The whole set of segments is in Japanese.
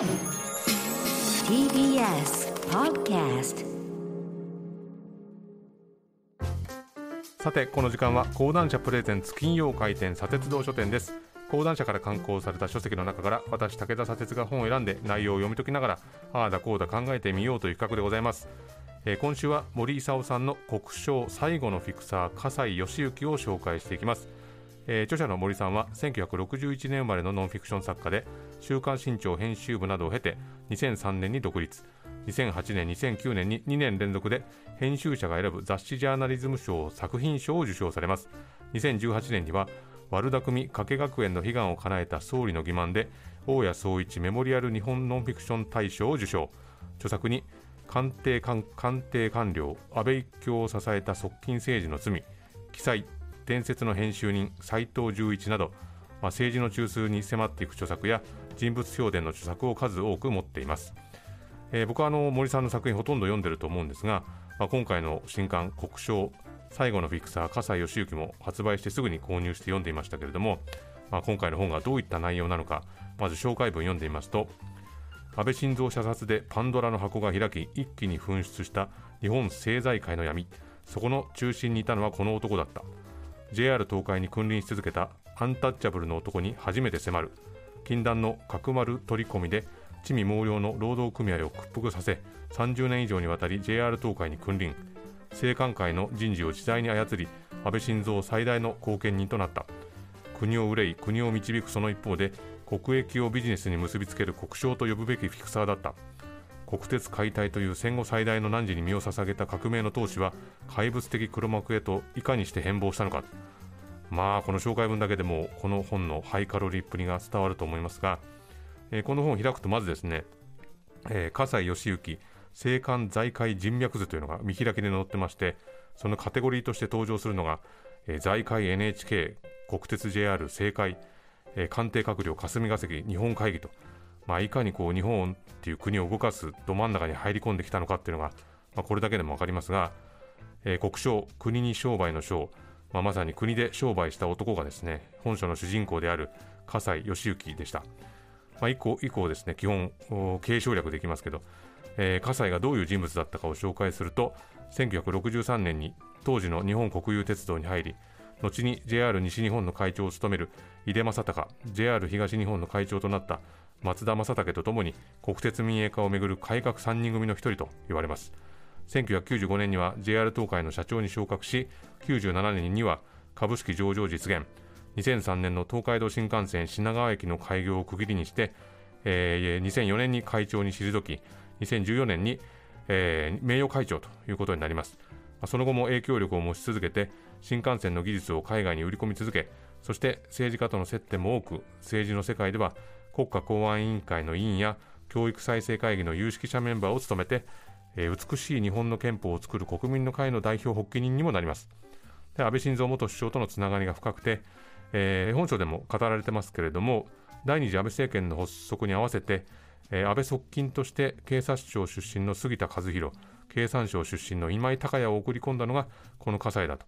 TBS Podcast さてこの時間は講談社プレゼンツ金曜回転砂鉄道書店です。講談社から刊行された書籍の中から私武田砂鉄が本を選んで内容を読み解きながらああだこうだ考えてみようという企画でございます、えー今週は森勲さんの国章最後のフィクサー笠井義行を紹介していきます。えー著者の森さんは1961年生まれのノンフィクション作家で「週刊新潮」編集部などを経て2003年に独立。2008年2009年に2年連続で編集者が選ぶ雑誌ジャーナリズム賞作品賞を受賞されます。2018年には悪巧み加計学園の悲願を叶えた総理の欺瞞で大谷総一メモリアル日本ノンフィクション大賞を受賞。著作に官邸官官邸官僚安倍一強を支えた側近政治の罪記載伝説の編集人斎藤十一など、まあ、政治の中枢に迫っていく著作や人物評伝の著作を数多く持っています、えー僕はあの森さんの作品ほとんど読んでると思うんですが、まあ、今回の新刊「国章最後のフィクサー笠井義行」も発売してすぐに購入して読んでいましたけれども、まあ、今回の本がどういった内容なのかまず紹介文読んでみますと安倍晋三射殺でパンドラの箱が開き一気に噴出した日本政財界の闇。そこの中心にいたのはこの男だった。JR 東海に君臨し続けたアンタッチャブルの男に初めて迫る。禁断の角丸取り込みで地味猛量の労働組合を屈服させ30年以上にわたり JR 東海に君臨。政官会の人事を自在に操り安倍晋三最大の貢献人となった。国を憂い国を導くその一方で国益をビジネスに結びつける国章と呼ぶべきフィクサーだった。国鉄解体という戦後最大の難事に身を捧げた革命の闘士は怪物的黒幕へといかにして変貌したのか。まあこの紹介文だけでもこの本のハイカロリーっぷりが伝わると思いますが、えーこの本を開くとまずですね、えー笠井義行政官財界人脈図というのが見開きで載ってましてそのカテゴリーとして登場するのが、えー財界 NHK 国鉄 JR 政界、えー官邸閣僚霞が関日本会議と、まあ、いかにこう日本っていう国を動かすど真ん中に入り込んできたのかっていうのが、まあ、これだけでも分かりますが、えー国章国に商売の章、まあ、まさに国で商売した男がですね本書の主人公である笠井義行でした、まあ、以降以降ですね基本継承略できますけど、えー笠井がどういう人物だったかを紹介すると1963年に当時の日本国有鉄道に入り後に JR 西日本の会長を務める井出正孝 JR 東日本の会長となった松田正武とともに国鉄民営化をめぐる改革3人組の一人と言われます。1995年には JR 東海の社長に昇格し97年には株式上場実現。2003年の東海道新幹線品川駅の開業を区切りにして、えー2004年に会長に退き2014年に、えー名誉会長ということになります。その後も影響力を持ち続けて新幹線の技術を海外に売り込み続けそして政治家との接点も多く政治の世界では国家公安委員会の委員や教育再生会議の有識者メンバーを務めて、えー美しい日本の憲法を作る国民の会の代表発起人にもなりますで安倍晋三元首相とのつながりが深くて、えー本書でも語られてますけれども第二次安倍政権の発足に合わせて、えー安倍側近として警察庁出身の杉田和弘経産省出身の今井隆也を送り込んだのがこの葛西だと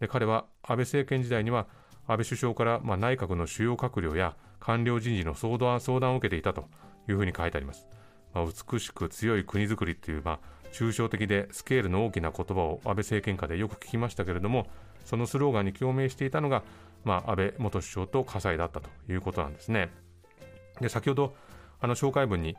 で彼は安倍政権時代には安倍首相から、まあ、内閣の主要閣僚や官僚人事の相談を受けていたというふうに書いてあります。まあ、美しく強い国づくりっていう、まあ、抽象的でスケールの大きな言葉を安倍政権下でよく聞きましたけれどもそのスローガンに共鳴していたのが、まあ、安倍元首相と葛西だったということなんですね。で先ほどあの紹介文に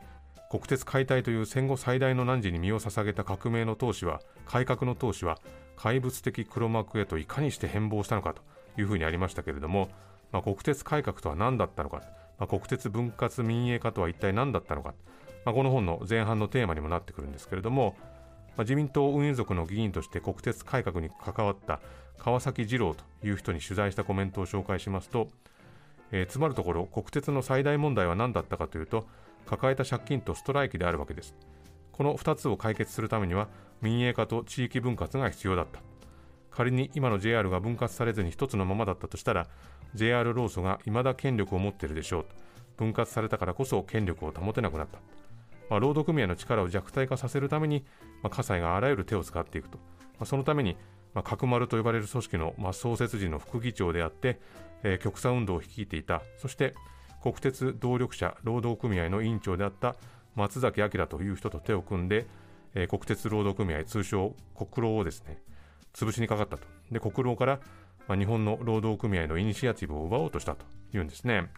国鉄解体という戦後最大の難事に身を捧げた革命の闘士は改革の闘士は怪物的黒幕へといかにして変貌したのかというふうにありましたけれども、まあ、国鉄改革とは何だったのか、まあ、国鉄分割民営化とは一体何だったのか、まあ、この本の前半のテーマにもなってくるんですけれども、まあ、自民党運輸族の議員として国鉄改革に関わった川崎二郎という人に取材したコメントを紹介しますと、えーつまるところ国鉄の最大問題は何だったかというと抱えた借金とストライキであるわけです。この2つを解決するためには民営化と地域分割が必要だった。仮に今の JR が分割されずに一つのままだったとしたら JR 労組が未だ権力を持っているでしょう分割されたからこそ権力を保てなくなった、まあ、労働組合の力を弱体化させるために、まあ、葛西があらゆる手を使っていくと、まあ、そのために、まあ、角丸と呼ばれる組織の、まあ、創設時の副議長であって、えー極左運動を率いていたそして国鉄動力者労働組合の委員長であった松崎明という人と手を組んで、えー、国鉄労働組合通称国労をですね潰しにかかったと。で国労から、まあ、日本の労働組合のイニシアチブを奪おうとしたというんですね。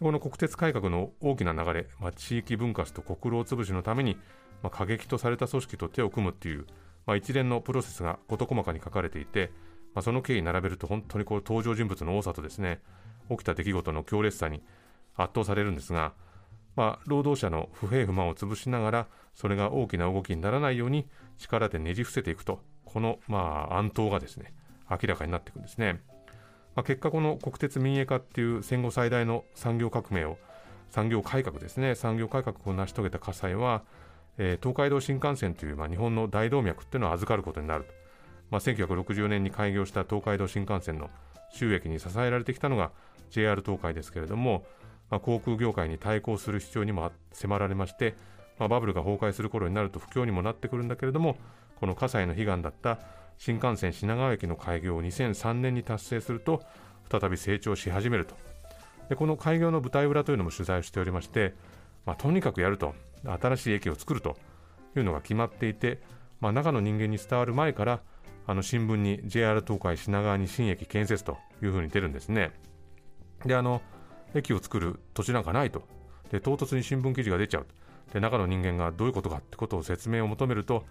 この国鉄改革の大きな流れ、まあ、地域分割と国労潰しのために、まあ、過激とされた組織と手を組むっていう、まあ、一連のプロセスが事細かに書かれていて、まあ、その経緯に並べると本当にこう登場人物の多さとですね起きた出来事の強烈さに圧倒されるんですが、まあ、労働者の不平不満を潰しながらそれが大きな動きにならないように力でねじ伏せていくとこの、まあ、暗闘がですね明らかになっていくんですね。まあ、結果この国鉄民営化っていう戦後最大の産業革命を産業改革ですね。産業改革を成し遂げた火災は、えー、東海道新幹線という、まあ、日本の大動脈っていうのを預かることになると、まあ、1960年に開業した東海道新幹線の収益に支えられてきたのが JR 東海ですけれども、まあ、航空業界に対抗する必要にも迫られまして、まあ、バブルが崩壊する頃になると不況にもなってくるんだけれどもこの火災の悲願だった新幹線品川駅の開業を2003年に達成すると再び成長し始めると。でこの開業の舞台裏というのも取材をしておりまして、まあ、とにかくやると。新しい駅を作ると。いうのが決まっていて、まあ、中の人間に伝わる前からあの新聞に JR 東海品川に新駅建設と。いうふうに出るんですね。であの駅を作る土地なんかないと。で唐突に新聞記事が出ちゃう。で中の人間がどういうことかってことを説明を求めると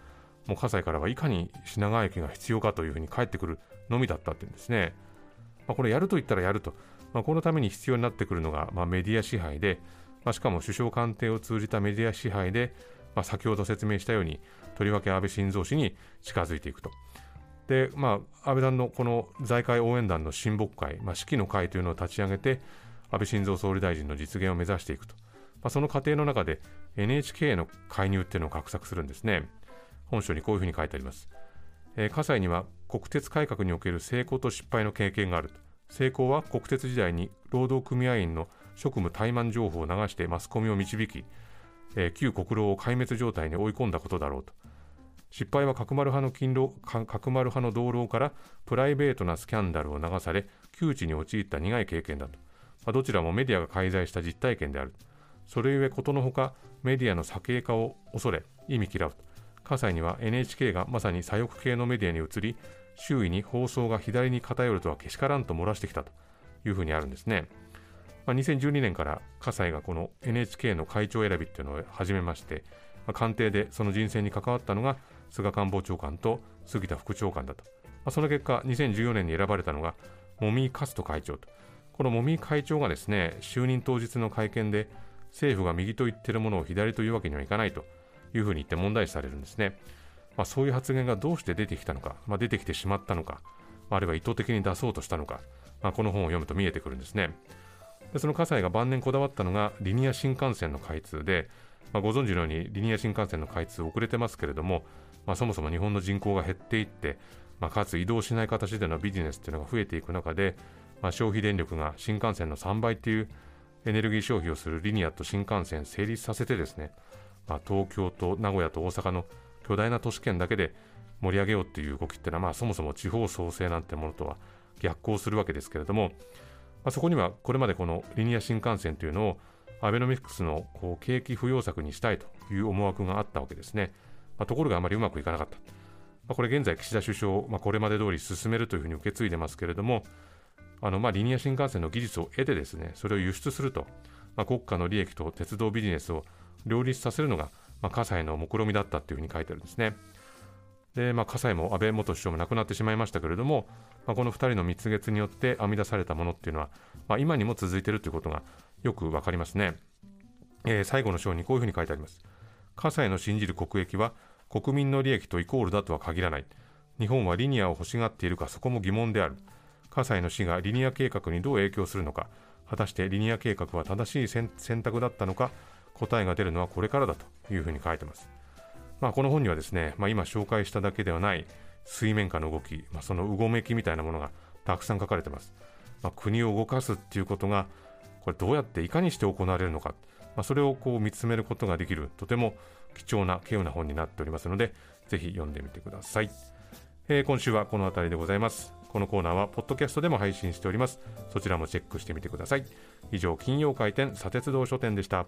もう葛西からはいかに品川駅が必要かというふうに返ってくるのみだったっていうんですね。まあ、これやると言ったらやると、まあ、このために必要になってくるのが、まあ、メディア支配で、まあ、しかも首相官邸を通じたメディア支配で、まあ、先ほど説明したようにとりわけ安倍晋三氏に近づいていくと。で、まあ、安倍団のこの財界応援団の親睦会、まあ、式の会というのを立ち上げて、安倍晋三総理大臣の実現を目指していくと。まあ、その過程の中で NHK への介入っていうのを画策するんですね。本書にこういうふうに書いてあります。えー、葛西には国鉄改革における成功と失敗の経験がある。成功は国鉄時代に労働組合員の職務怠慢情報を流してマスコミを導き、えー、旧国労を壊滅状態に追い込んだことだろうと。失敗は角丸派の勤労角丸派の同僚からプライベートなスキャンダルを流され窮地に陥った苦い経験だと、まあ、どちらもメディアが介在した実体験であるそれゆえことのほかメディアの左傾化を恐れ意味嫌うと葛西には NHK がまさに左翼系のメディアに移り周囲に放送が左に偏るとはけしからんと漏らしてきたというふうにあるんですね、まあ、2012年から葛西がこの NHK の会長選びっていうのを始めまして、まあ、官邸でその人選に関わったのが菅官房長官と杉田副長官だと、まあ、その結果2014年に選ばれたのが茂木勝人会長と。この茂木会長がですね就任当日の会見で政府が右と言ってるものを左というわけにはいかないと。いうふうに言って問題視されるんですね。まあ、そういう発言がどうして出てきたのか、まあ、出てきてしまったのか、あるいは意図的に出そうとしたのか、まあ、この本を読むと見えてくるんですね。でその葛西が晩年こだわったのがリニア新幹線の開通で、まあ、ご存知のようにリニア新幹線の開通遅れてますけれども、まあ、そもそも日本の人口が減っていって、まあ、かつ移動しない形でのビジネスっていうのが増えていく中で、まあ、消費電力が新幹線の3倍っていうエネルギー消費をするリニアと新幹線成立させてですね、まあ、東京と名古屋と大阪の巨大な都市圏だけで盛り上げようっていう動きっていうのは、まあ、そもそも地方創生なんてものとは逆行するわけですけれども、まあ、そこにはこれまでこのリニア新幹線というのをアベノミクスのこう景気不要策にしたいという思惑があったわけですね。まあ、ところがあまりうまくいかなかった。まあ、これ現在岸田首相、まあ、これまで通り進めるというふうに受け継いでますけれども、あのまあリニア新幹線の技術を得てですね、それを輸出すると、まあ、国家の利益と鉄道ビジネスを両立させるのが、まあ、葛西の目論見だったというふうに書いてあるんですね。で、まあ、葛西も安倍元首相も亡くなってしまいましたけれども、まあ、この2人の蜜月によって編み出されたものっていうのは、まあ、今にも続いているということがよくわかりますね。えー、最後の章にこういうふうに書いてあります。葛西の信じる国益は国民の利益とイコールだとは限らない。日本はリニアを欲しがっているかそこも疑問である。葛西の死がリニア計画にどう影響するのか、果たしてリニア計画は正しい選択だったのか、答えが出るのはこれからだというふうに書いてます。まあ、この本にはですね、まあ、今紹介しただけではない水面下の動き、まあ、そのうごめきみたいなものがたくさん書かれてます。まあ、国を動かすっていうことがこれどうやっていかにして行われるのか、まあ、それをこう見つめることができるとても貴重な稀有な本になっておりますのでぜひ読んでみてください、えー、今週はこの辺りでございます。このコーナーはポッドキャストでも配信しております。そちらもチェックしてみてください。以上金曜回転砂鉄道書店でした。